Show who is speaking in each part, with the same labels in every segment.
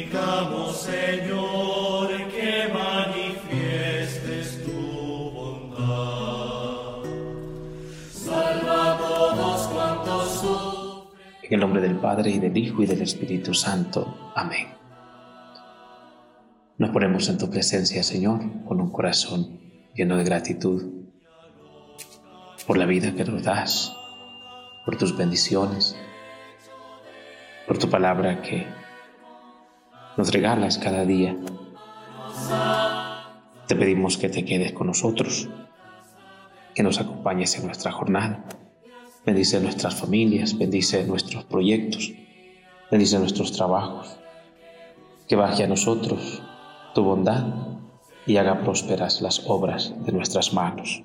Speaker 1: suplicamos, Señor, que manifiestes tu bondad. Salva a todos cuantos sufren.
Speaker 2: En el nombre del Padre, y del Hijo, y del Espíritu Santo. Amén. Nos ponemos en tu presencia, Señor, con un corazón lleno de gratitud por la vida que nos das, por tus bendiciones, por tu palabra que nos regalas cada día. Te pedimos que te quedes con nosotros, que nos acompañes en nuestra jornada. Bendice nuestras familias, bendice nuestros proyectos, bendice nuestros trabajos. Que baje a nosotros tu bondad y haga prósperas las obras de nuestras manos.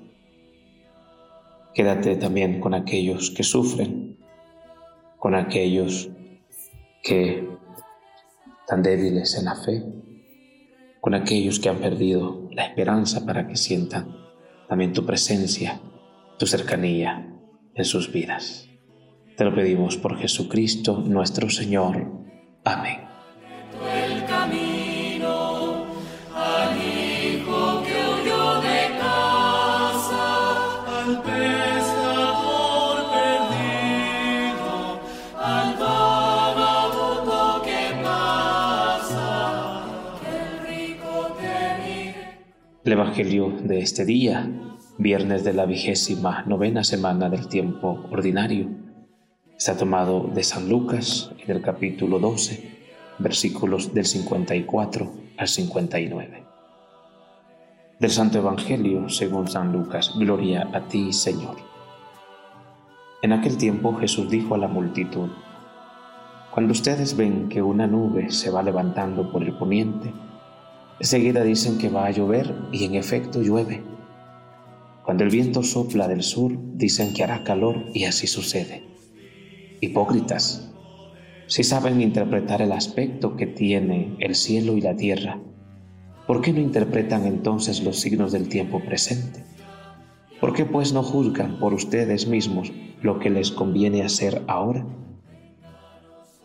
Speaker 2: Quédate también con aquellos que sufren, con aquellos que tan débiles en la fe, con aquellos que han perdido la esperanza para que sientan también tu presencia, tu cercanía en sus vidas. Te lo pedimos por Jesucristo nuestro Señor. Amén. Evangelio de este día, viernes de la vigésima novena semana del tiempo ordinario, está tomado de San Lucas en el capítulo 12, versículos del 54 al 59. Del Santo Evangelio según San Lucas, Gloria a ti, Señor. En aquel tiempo Jesús dijo a la multitud, Cuando ustedes ven que una nube se va levantando por el poniente, Enseguida dicen que va a llover y en efecto llueve. Cuando el viento sopla del sur, dicen que hará calor y así sucede. Hipócritas, si saben interpretar el aspecto que tiene el cielo y la tierra, ¿por qué no interpretan entonces los signos del tiempo presente? ¿Por qué pues no juzgan por ustedes mismos lo que les conviene hacer ahora?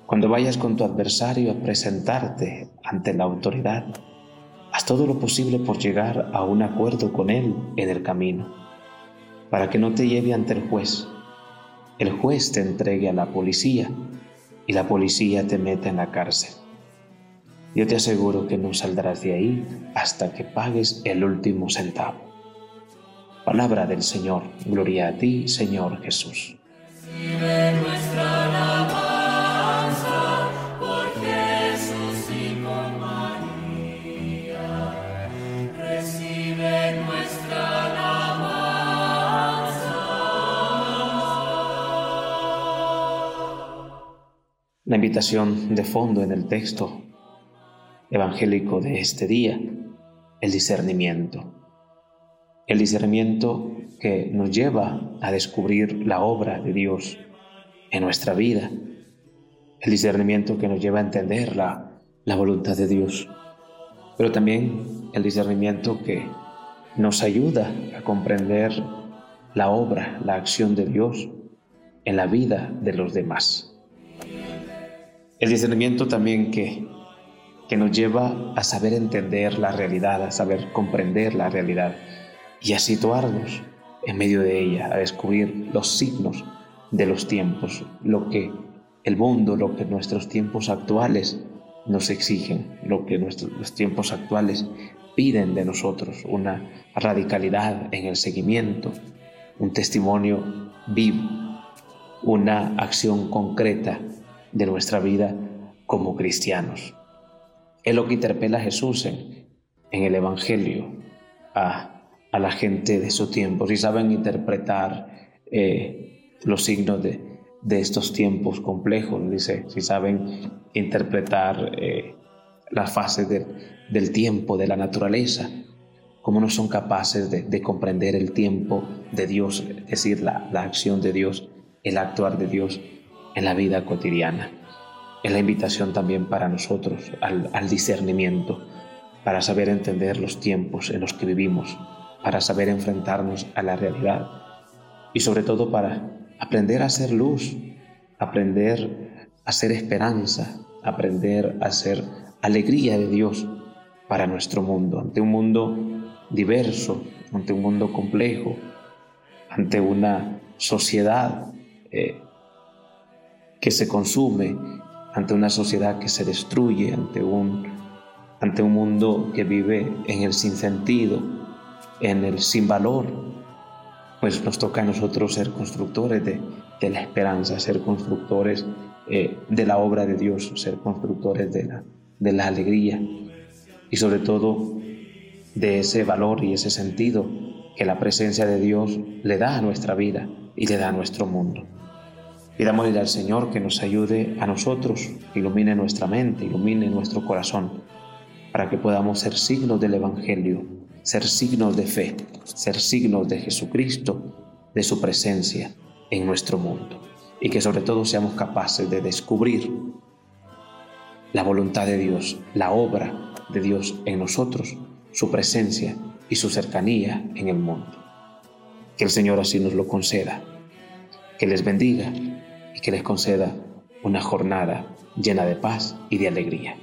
Speaker 2: Cuando vayas con tu adversario a presentarte ante la autoridad, Todo lo posible por llegar a un acuerdo con Él en el camino, para que no te lleve ante el juez. El juez te entregue a la policía y la policía te meta en la cárcel. Yo te aseguro que no saldrás de ahí hasta que pagues el último centavo. Palabra del Señor, gloria a ti, Señor Jesús. La invitación de fondo en el texto evangélico de este día, el discernimiento. El discernimiento que nos lleva a descubrir la obra de Dios en nuestra vida. El discernimiento que nos lleva a entender la, la voluntad de Dios. Pero también el discernimiento que nos ayuda a comprender la obra, la acción de Dios en la vida de los demás. El discernimiento también que, que nos lleva a saber entender la realidad, a saber comprender la realidad y a situarnos en medio de ella, a descubrir los signos de los tiempos, lo que el mundo, lo que nuestros tiempos actuales nos exigen, lo que nuestros tiempos actuales piden de nosotros, una radicalidad en el seguimiento, un testimonio vivo, una acción concreta de nuestra vida como cristianos. Es lo que interpela a Jesús en, el Evangelio a, la gente de su tiempo. Si saben interpretar eh, los signos de, estos tiempos complejos, dice, si saben interpretar eh, las fases del tiempo, de la naturaleza, cómo no son capaces de, comprender el tiempo de Dios, es decir, la, la acción de Dios, el actuar de Dios en la vida cotidiana. Es la invitación también para nosotros al, discernimiento, para saber entender los tiempos en los que vivimos, para saber enfrentarnos a la realidad y sobre todo para aprender a ser luz, aprender a ser esperanza, aprender a ser alegría de Dios para nuestro mundo, ante un mundo diverso, ante un mundo complejo, ante una sociedad eh, que se consume, ante una sociedad que se destruye, ante un, ante un mundo que vive en el sinsentido, en el sin valor, pues nos toca a nosotros ser constructores de, la esperanza, ser constructores eh, de la obra de Dios, ser constructores de la, de la alegría y sobre todo de ese valor y ese sentido que la presencia de Dios le da a nuestra vida y le da a nuestro mundo. Pidámosle al Señor que nos ayude a nosotros, ilumine nuestra mente, ilumine nuestro corazón, para que podamos ser signos del Evangelio, ser signos de fe, ser signos de Jesucristo, de su presencia en nuestro mundo. Y que sobre todo seamos capaces de descubrir la voluntad de Dios, la obra de Dios en nosotros, su presencia y su cercanía en el mundo. Que el Señor así nos lo conceda, que les bendiga y que les conceda una jornada llena de paz y de alegría.